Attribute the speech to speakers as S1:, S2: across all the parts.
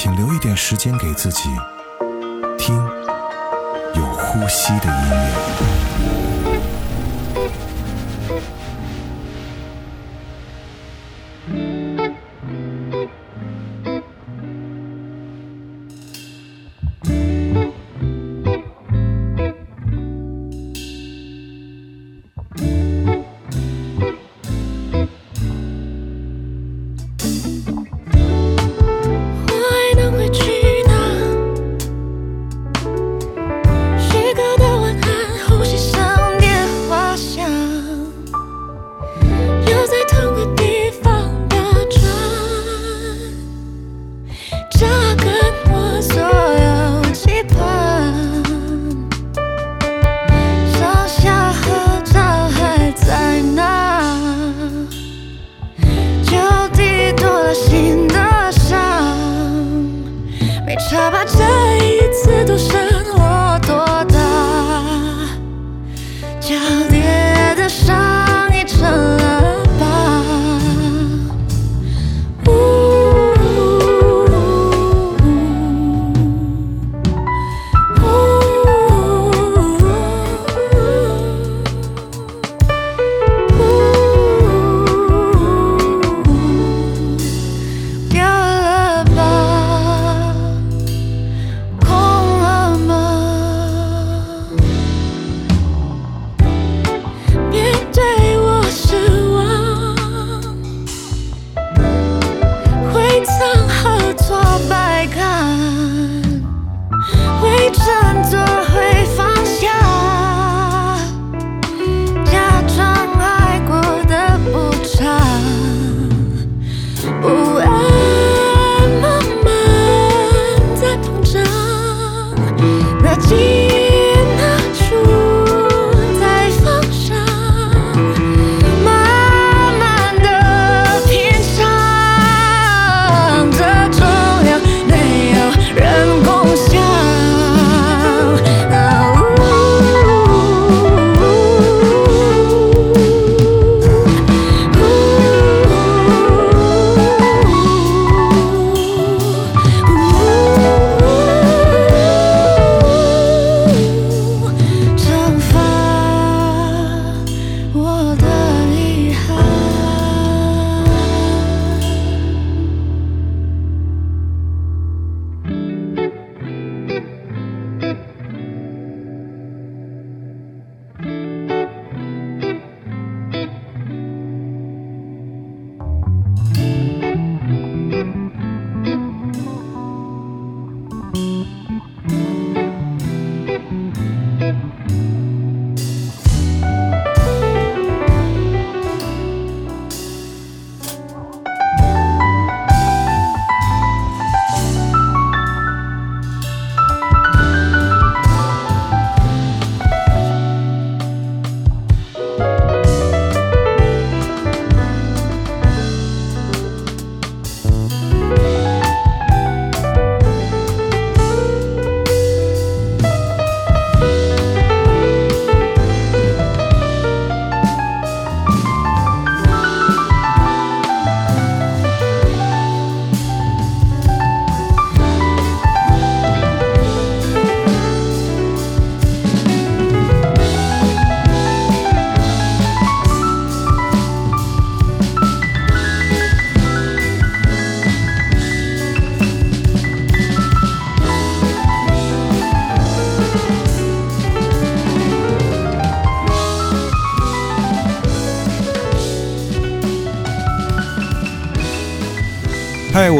S1: 请留一点时间给自己听有呼吸的音乐。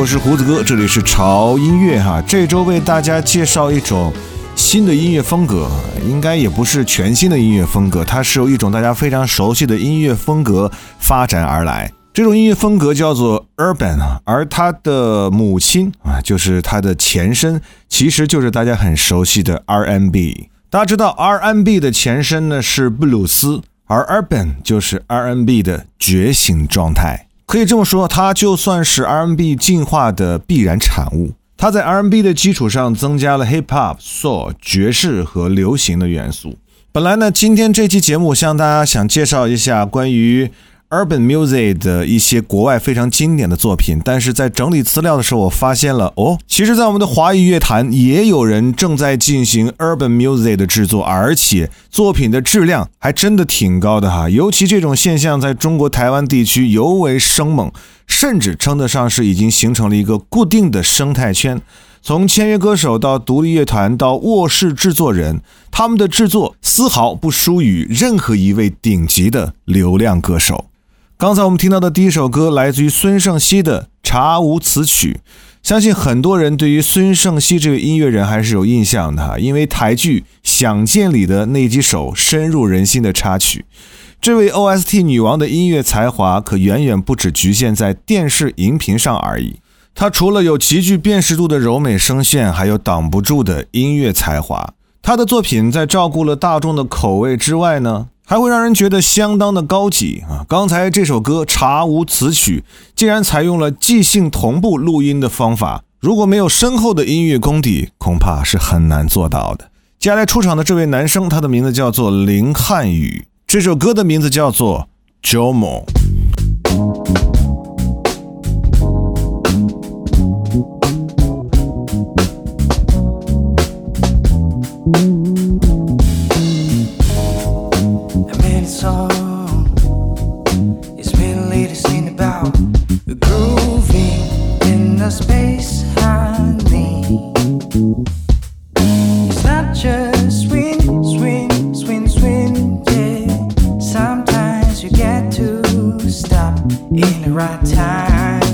S2: 是胡子哥，这里是潮音乐哈。这周为大家介绍一种新的音乐风格，应该也不是全新的音乐风格，它是由一种大家非常熟悉的音乐风格发展而来。这种音乐风格叫做 urban 啊，而它的母亲啊，就是它的前身，其实就是大家很熟悉的 R&B。大家知道 R&B 的前身呢是布鲁斯，而 urban 就是 R&B 的觉醒状态。可以这么说，它就算是 R&B 进化的必然产物。它在 R&B 的基础上增加了 hip hop、soul、爵士和流行的元素。本来呢，今天这期节目向大家想介绍一下关于 urban music 的一些国外非常经典的作品，但是在整理资料的时候，我发现了哦，其实，在我们的华语乐坛也有人正在进行 urban music 的制作，而且作品的质量还真的挺高的哈。尤其这种现象在中国台湾地区尤为生猛，甚至称得上是已经形成了一个固定的生态圈。从签约歌手到独立乐团到卧室制作人，他们的制作丝毫不输于任何一位顶级的流量歌手。刚才我们听到的第一首歌来自于孙盛熙的《查无此曲》，相信很多人对于孙盛熙这位音乐人还是有印象的哈，因为台剧《想见》里的那几首深入人心的插曲。这位 OST 女王的音乐才华可远远不止局限在电视荧屏上而已。她除了有极具辨识度的柔美声线，还有挡不住的音乐才华。她的作品在照顾了大众的口味之外呢？还会让人觉得相当的高级啊！刚才这首歌《查无此曲》竟然采用了即兴同步录音的方法，如果没有深厚的音乐功底，恐怕是很难做到的。接下来出场的这位男生，他的名字叫做林汉宇，这首歌的名字叫做《Jomo》。stop in the right time.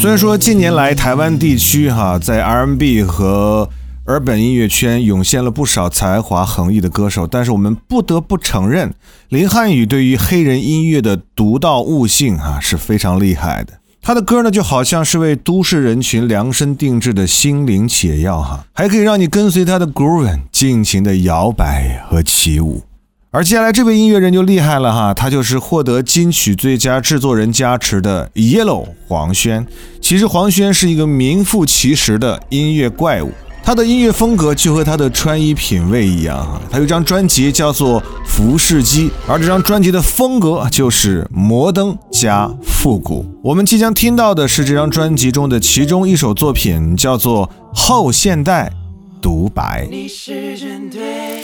S2: 虽然说近年来台湾地区哈在 R&B 和日本音乐圈涌现了不少才华横溢的歌手，但是我们不得不承认，林汉宇对于黑人音乐的独到悟性哈是非常厉害的。他的歌呢，就好像是为都市人群量身定制的心灵解药哈，还可以让你跟随他的 groove 尽情的摇摆和起舞。而接下来这位音乐人就厉害了哈，他就是获得金曲最佳制作人加持的 Yellow 黄轩。其实黄轩是一个名副其实的音乐怪物。他的音乐风格就和他的穿衣品味一样哈，他有一张专辑叫做《服饰机》，而这张专辑的风格就是摩登加复古。我们即将听到的是这张专辑中的其中一首作品，叫做《后现代独白》。你是针对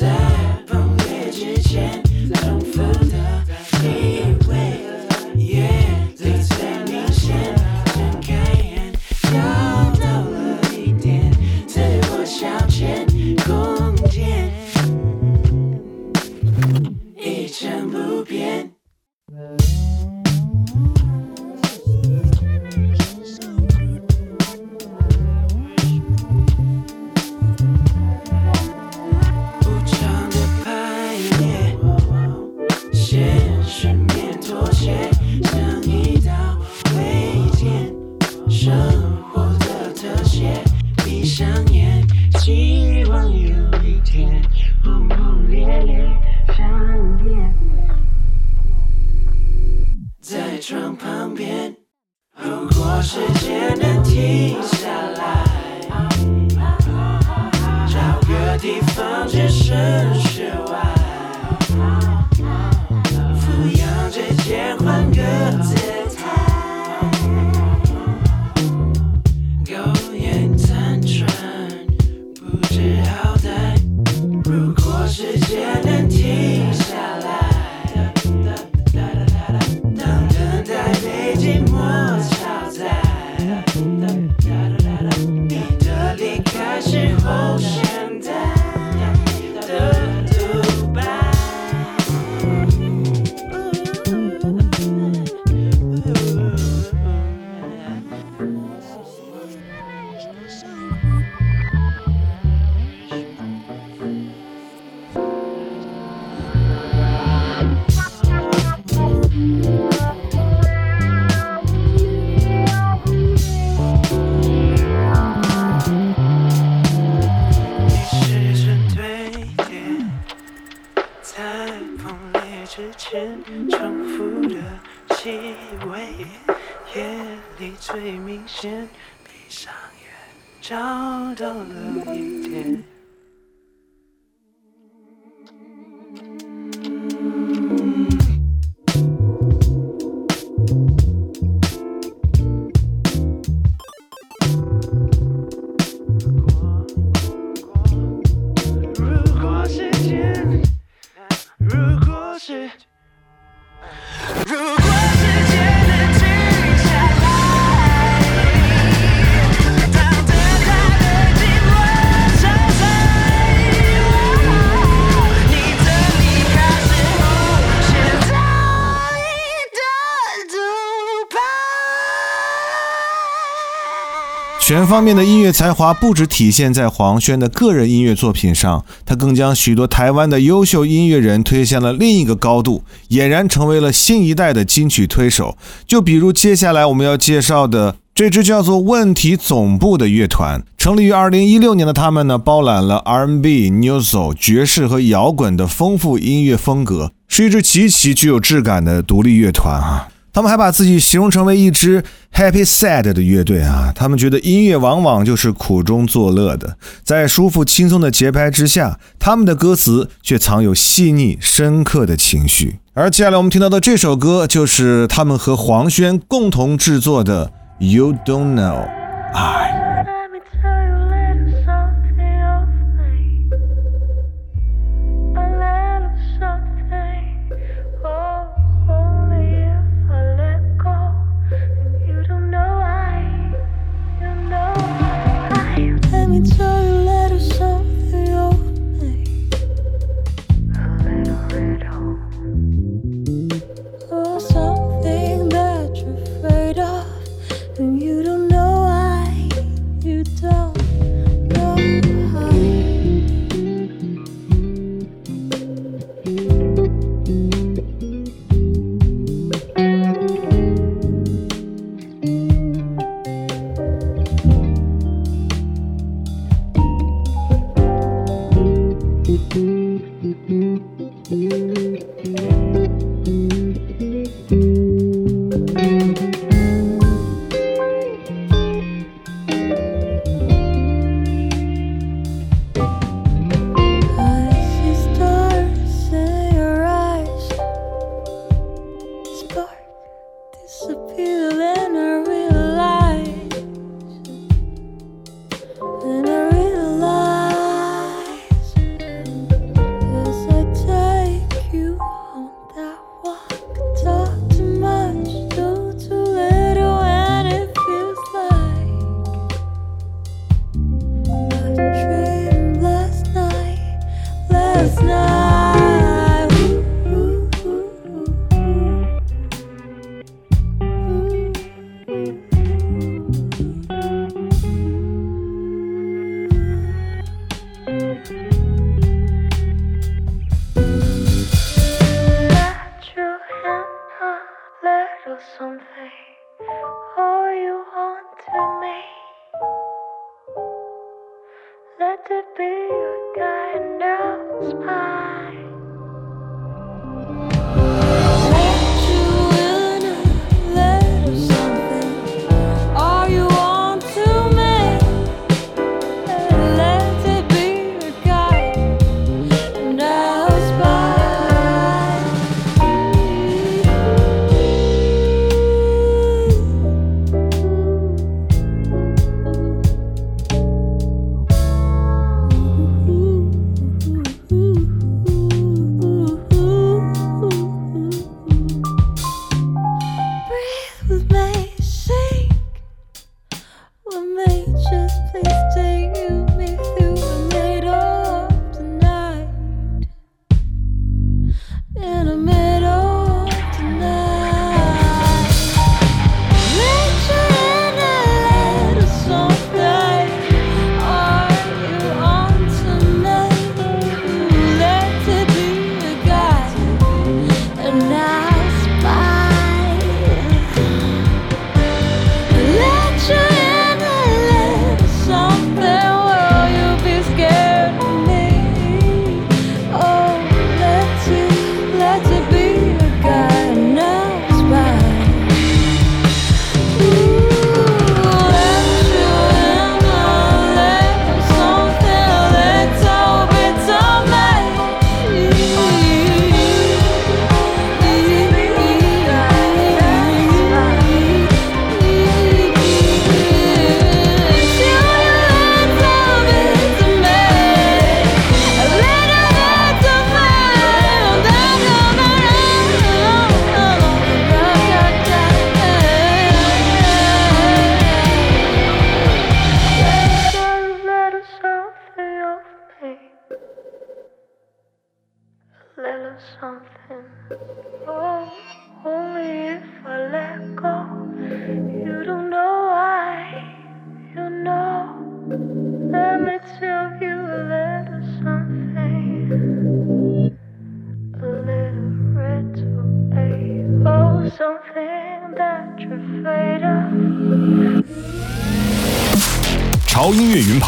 S2: 在全方面的音乐才华不止体现在黄轩的个人音乐作品上，他更将许多台湾的优秀音乐人推向了另一个高度，俨然成为了新一代的金曲推手。就比如接下来我们要介绍的这支叫做“问题总部”的乐团，成立于二零一六年的他们呢，包揽了 R&B、New Soul、爵士和摇滚的丰富音乐风格，是一支极其具有质感的独立乐团啊。他们还把自己形容成为一支 happy sad 的乐队啊！他们觉得音乐往往就是苦中作乐的，在舒服轻松的节拍之下，他们的歌词却藏有细腻深刻的情绪。而接下来我们听到的这首歌，就是他们和黄轩共同制作的《You Don't Know I》。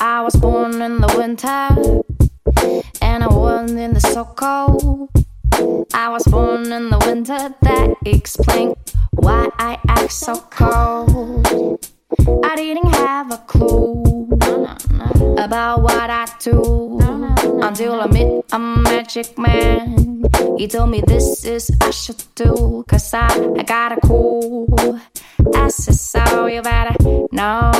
S3: I was born in the winter, and I wasn't in the so cold. I was born in the winter, that explains why I act so cold. I didn't have a clue about what I do until I met a magic man. He told me this is I should do, cause I, I got a cool SSO, you better know.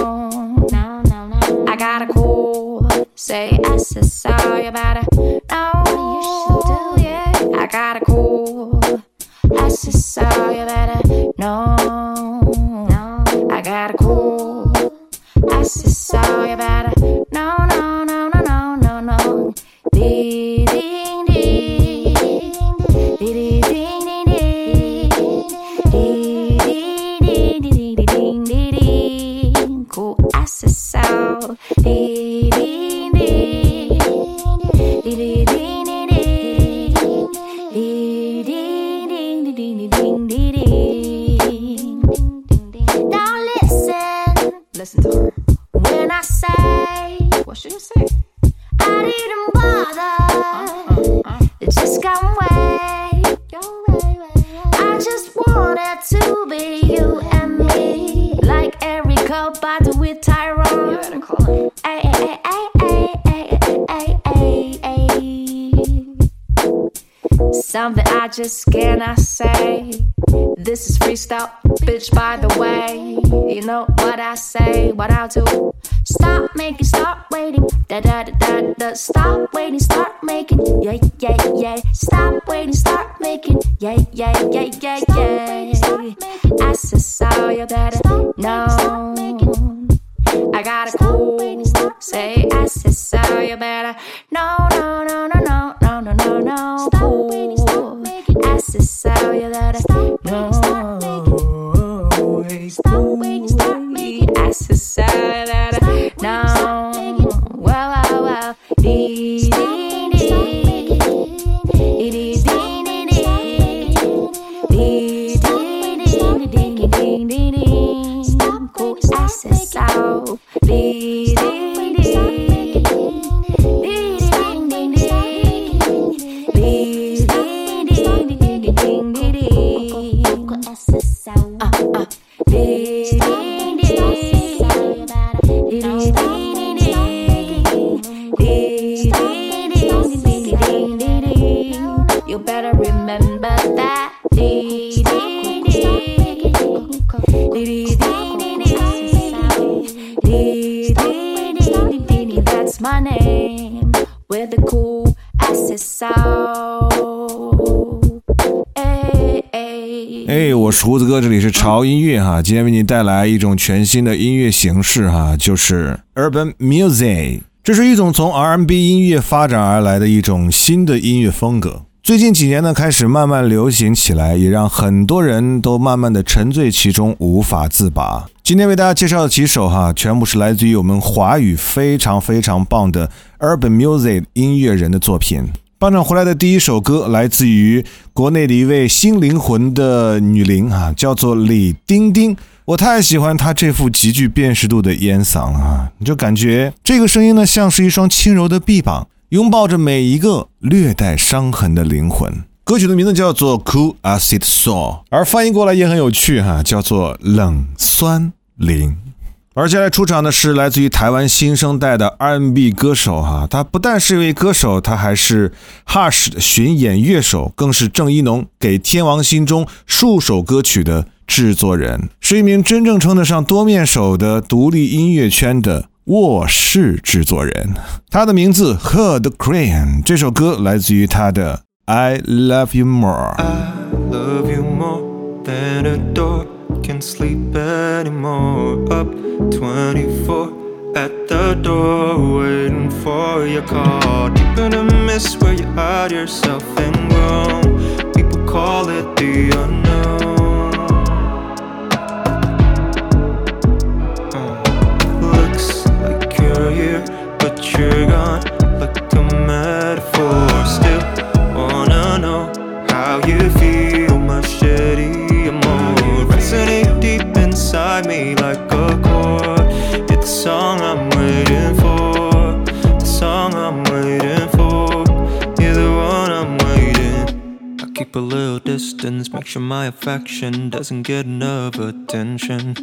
S3: I got a cool say SSO, you better know. I got a cool SSO, you better know. I just cannot say. This is freestyle, bitch, by the way. You know what I say, what I'll do. Stop making, stop waiting. Da da da da da. Stop waiting, start making. Yeah, yeah, yeah. Stop waiting, start making, yeah, yeah, yeah, yeah, yeah. I said, so you better know. I got a cool say, I said, so you better no, no, no, no, no, no, no, no, no, cool ass is cellular. Stop, no.
S2: stop, stop, stop, stop, stop, stop, 这里是潮音乐哈，今天为你带来一种全新的音乐形式哈，就是 Urban Music。这是一种从 R&B 音乐发展而来的一种新的音乐风格。最近几年呢，开始慢慢流行起来，也让很多人都慢慢的沉醉其中，无法自拔。今天为大家介绍的几首哈，全部是来自于我们华语非常非常棒的 Urban Music 音乐人的作品。班长回来的第一首歌来自于国内的一位新灵魂的女伶啊，叫做李丁丁。我太喜欢她这副极具辨识度的烟嗓了啊！你就感觉这个声音呢，像是一双轻柔的臂膀，拥抱着每一个略带伤痕的灵魂。歌曲的名字叫做《Cool Acid Soul》，而翻译过来也很有趣哈、叫做冷酸灵。而接下来出场的是来自于台湾新生代的 R&B 歌手哈，他不但是一位歌手，他还是 Hush 的巡演乐手，更是郑一农给《天王星》中数首歌曲的制作人，是一名真正称得上多面手的独立音乐圈的卧室制作人。他的名字 Hood Crane，这首歌来自于他的 I Love You More。
S4: I love you more than a door. Sleep anymore. Up 24 at the door, waiting for your call. Deep in a mist where you hide yourself and groan. People call it the unknown. Distance, make sure my affection doesn't get enough attention.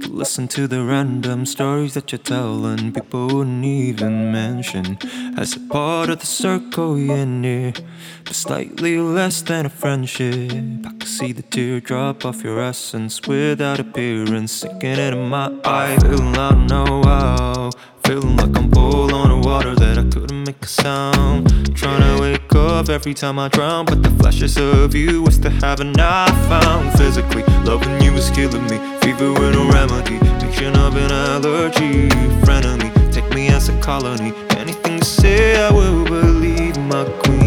S4: To listen to the random stories that you're telling, people wouldn't even mention. As a part of the circle, you're near, but slightly less than a friendship. I can see the teardrop of your essence without appearance, sinking into my eye. Feeling I know how. Feeling like I'm pulling water that I couldn't make a sound. Trying to wake up every time I drown, but the flashes of you is the heaven I found. Physically, loving you is killing me. Fever with no remedy. Picture of an allergy. Frenemy, take me as a colony. Anything you say, I will believe, my queen.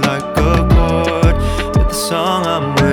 S4: like a chord
S2: with the song I'm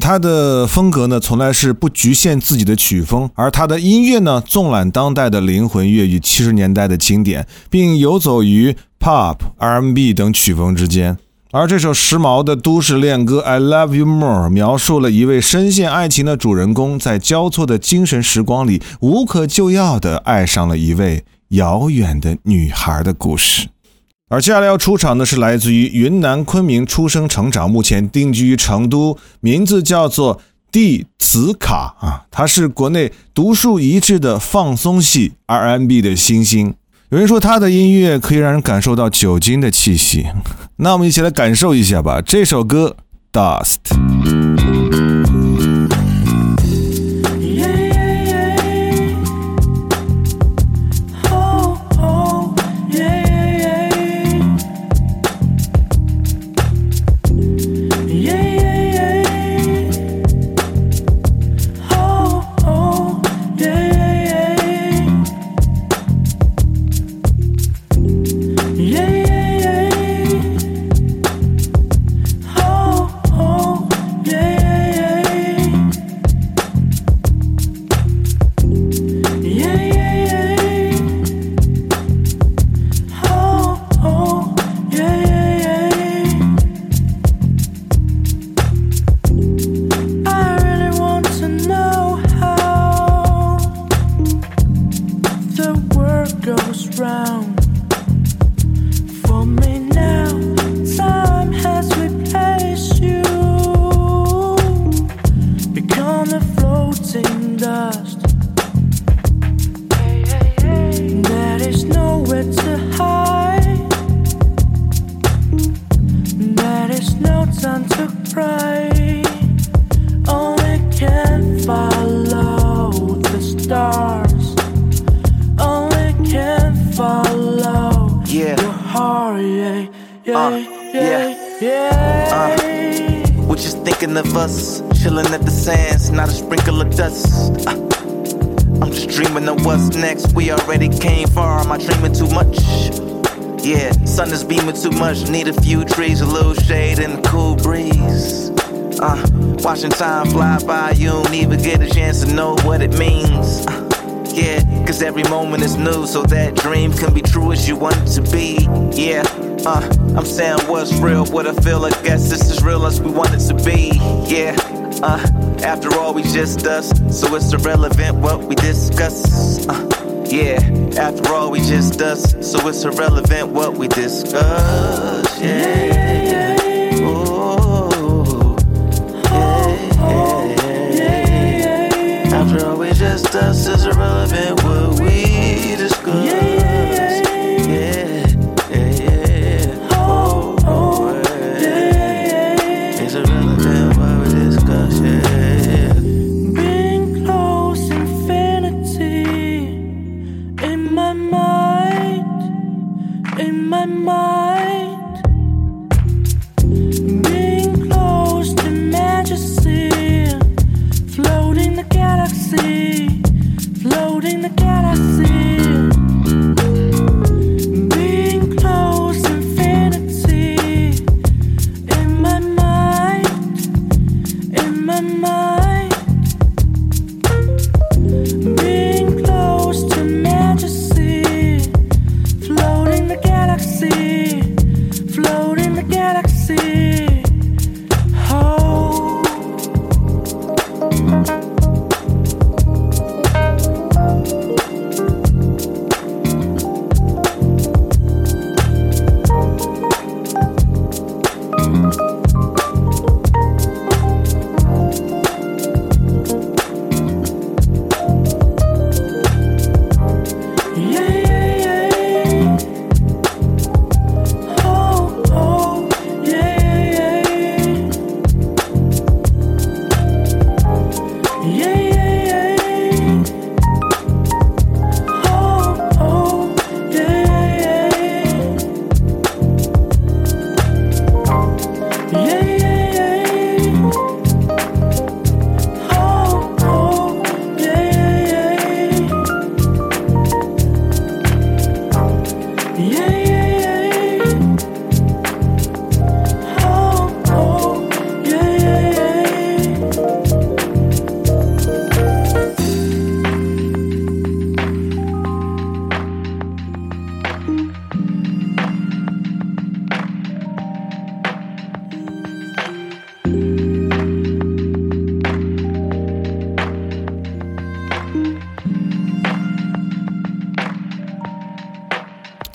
S2: 他的风格呢，从来是不局限自己的曲风，而他的音乐呢，纵览当代的灵魂乐与七十年代的经典，并游走于 Pop、R&B 等曲风之间。而这首时髦的都市恋歌《I Love You More》描述了一位深陷爱情的主人公，在交错的精神时光里，无可救药地爱上了一位遥远的女孩的故事。而接下来要出场的是来自于云南昆明出生成长，目前定居于成都，名字叫做蒂茨卡啊，他是国内独树一帜的放松系 RMB 的新星。有人说他的音乐可以让人感受到酒精的气息，那我们一起来感受一下吧。这首歌《Dust》。
S5: New, so that dream can be true as you want it to be. Yeah, uh, I'm saying what's real, what I feel, I guess this is real as we want it to be. Yeah, uh, after all, we just us, so it's irrelevant what we discuss. Uh, yeah, after all, we just us, so it's irrelevant what we discuss. Yeah. After all, we just us, it's irrelevant what we. Yeah,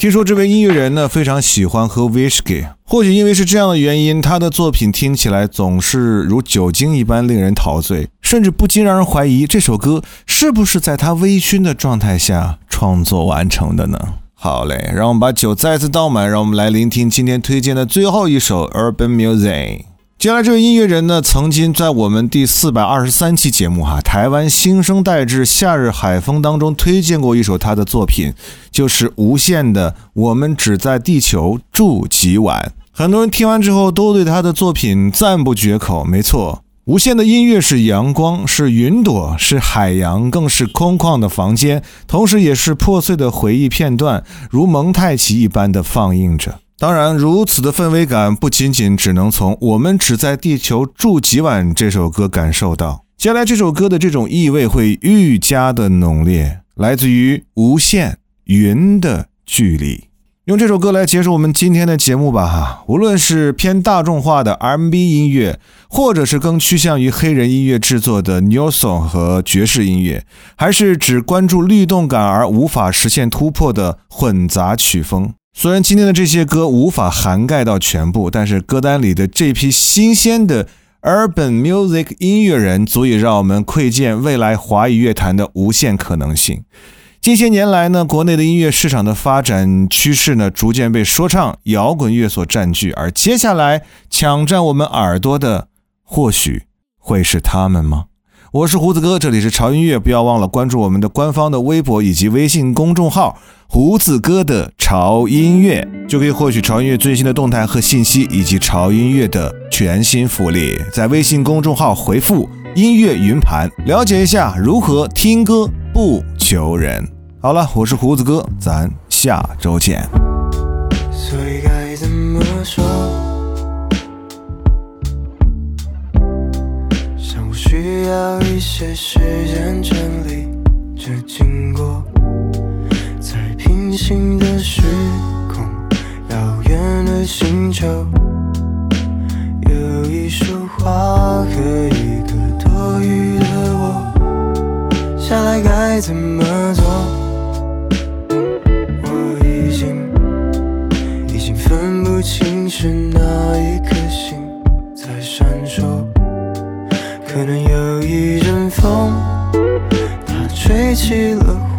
S2: 听说这位音乐人呢非常喜欢喝 whisky，或许因为是这样的原因，他的作品听起来总是如酒精一般令人陶醉，甚至不禁让人怀疑这首歌是不是在他微醺的状态下创作完成的呢？好嘞，让我们把酒再次倒满，让我们来聆听今天推荐的最后一首 Urban Music。接下来这位音乐人呢，曾经在我们第四百二十三期节目哈台湾新生代之夏日海风当中推荐过一首他的作品，就是无限的《我们只在地球住几晚》。很多人听完之后都对他的作品赞不绝口。没错，无限的音乐是阳光，是云朵，是海洋，更是空旷的房间，同时也是破碎的回忆片段，如蒙太奇一般的放映着。当然，如此的氛围感不仅仅只能从《我们只在地球住几晚》这首歌感受到，接下来这首歌的这种意味会愈加的浓烈，来自于《无限云的距离》。用这首歌来结束我们今天的节目吧哈！无论是偏大众化的 R&B 音乐，或者是更趋向于黑人音乐制作的 New Song 和爵士音乐，还是只关注律动感而无法实现突破的混杂曲风。虽然今天的这些歌无法涵盖到全部，但是歌单里的这批新鲜的 urban music 音乐人，足以让我们窥见未来华语乐坛的无限可能性。近些年来呢，国内的音乐市场的发展趋势呢，逐渐被说唱、摇滚乐所占据，而接下来抢占我们耳朵的，或许会是他们吗？我是胡子哥，这里是潮音乐，不要忘了关注我们的官方的微博以及微信公众号“胡子哥的潮音乐”，就可以获取潮音乐最新的动态和信息，以及潮音乐的全新福利。在微信公众号回复“音乐云盘”，了解一下如何听歌不求人。好了，我是胡子哥，咱下周见。
S6: 所以该怎么说？需要一些时间整理这经过，在平行的时空，遥远的星球，有一束花和一个多余的我，下来该怎么做？我已经。已经分不清是哪一颗星，可能有一阵风，它吹起了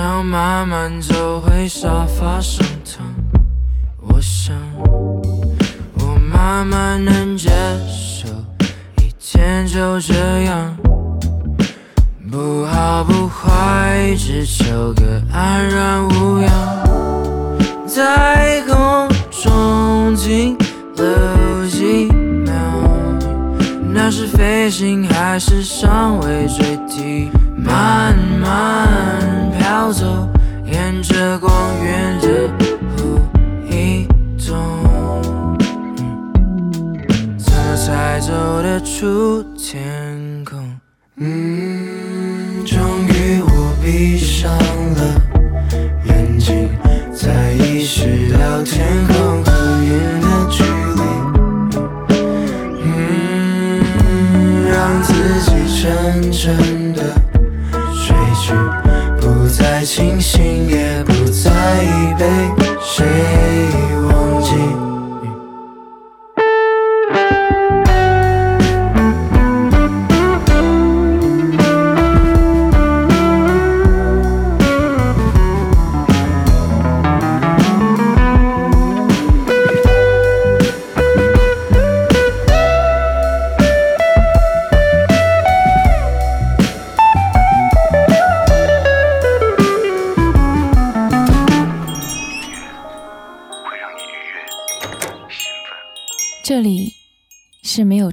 S6: 旁，然后慢慢走回沙发上躺。我想。我慢慢能接受，一天就这样，不好不坏，只求个安然无恙。在空中停留几秒，那是飞行还是尚未坠地？慢慢飘走，沿着光源的湖移动。怎么才走得出天空？终于我闭上了眼睛，才意识到天空和云的距离。嗯，让自己真正清醒，也不再被谁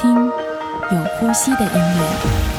S7: 听有呼吸的音乐。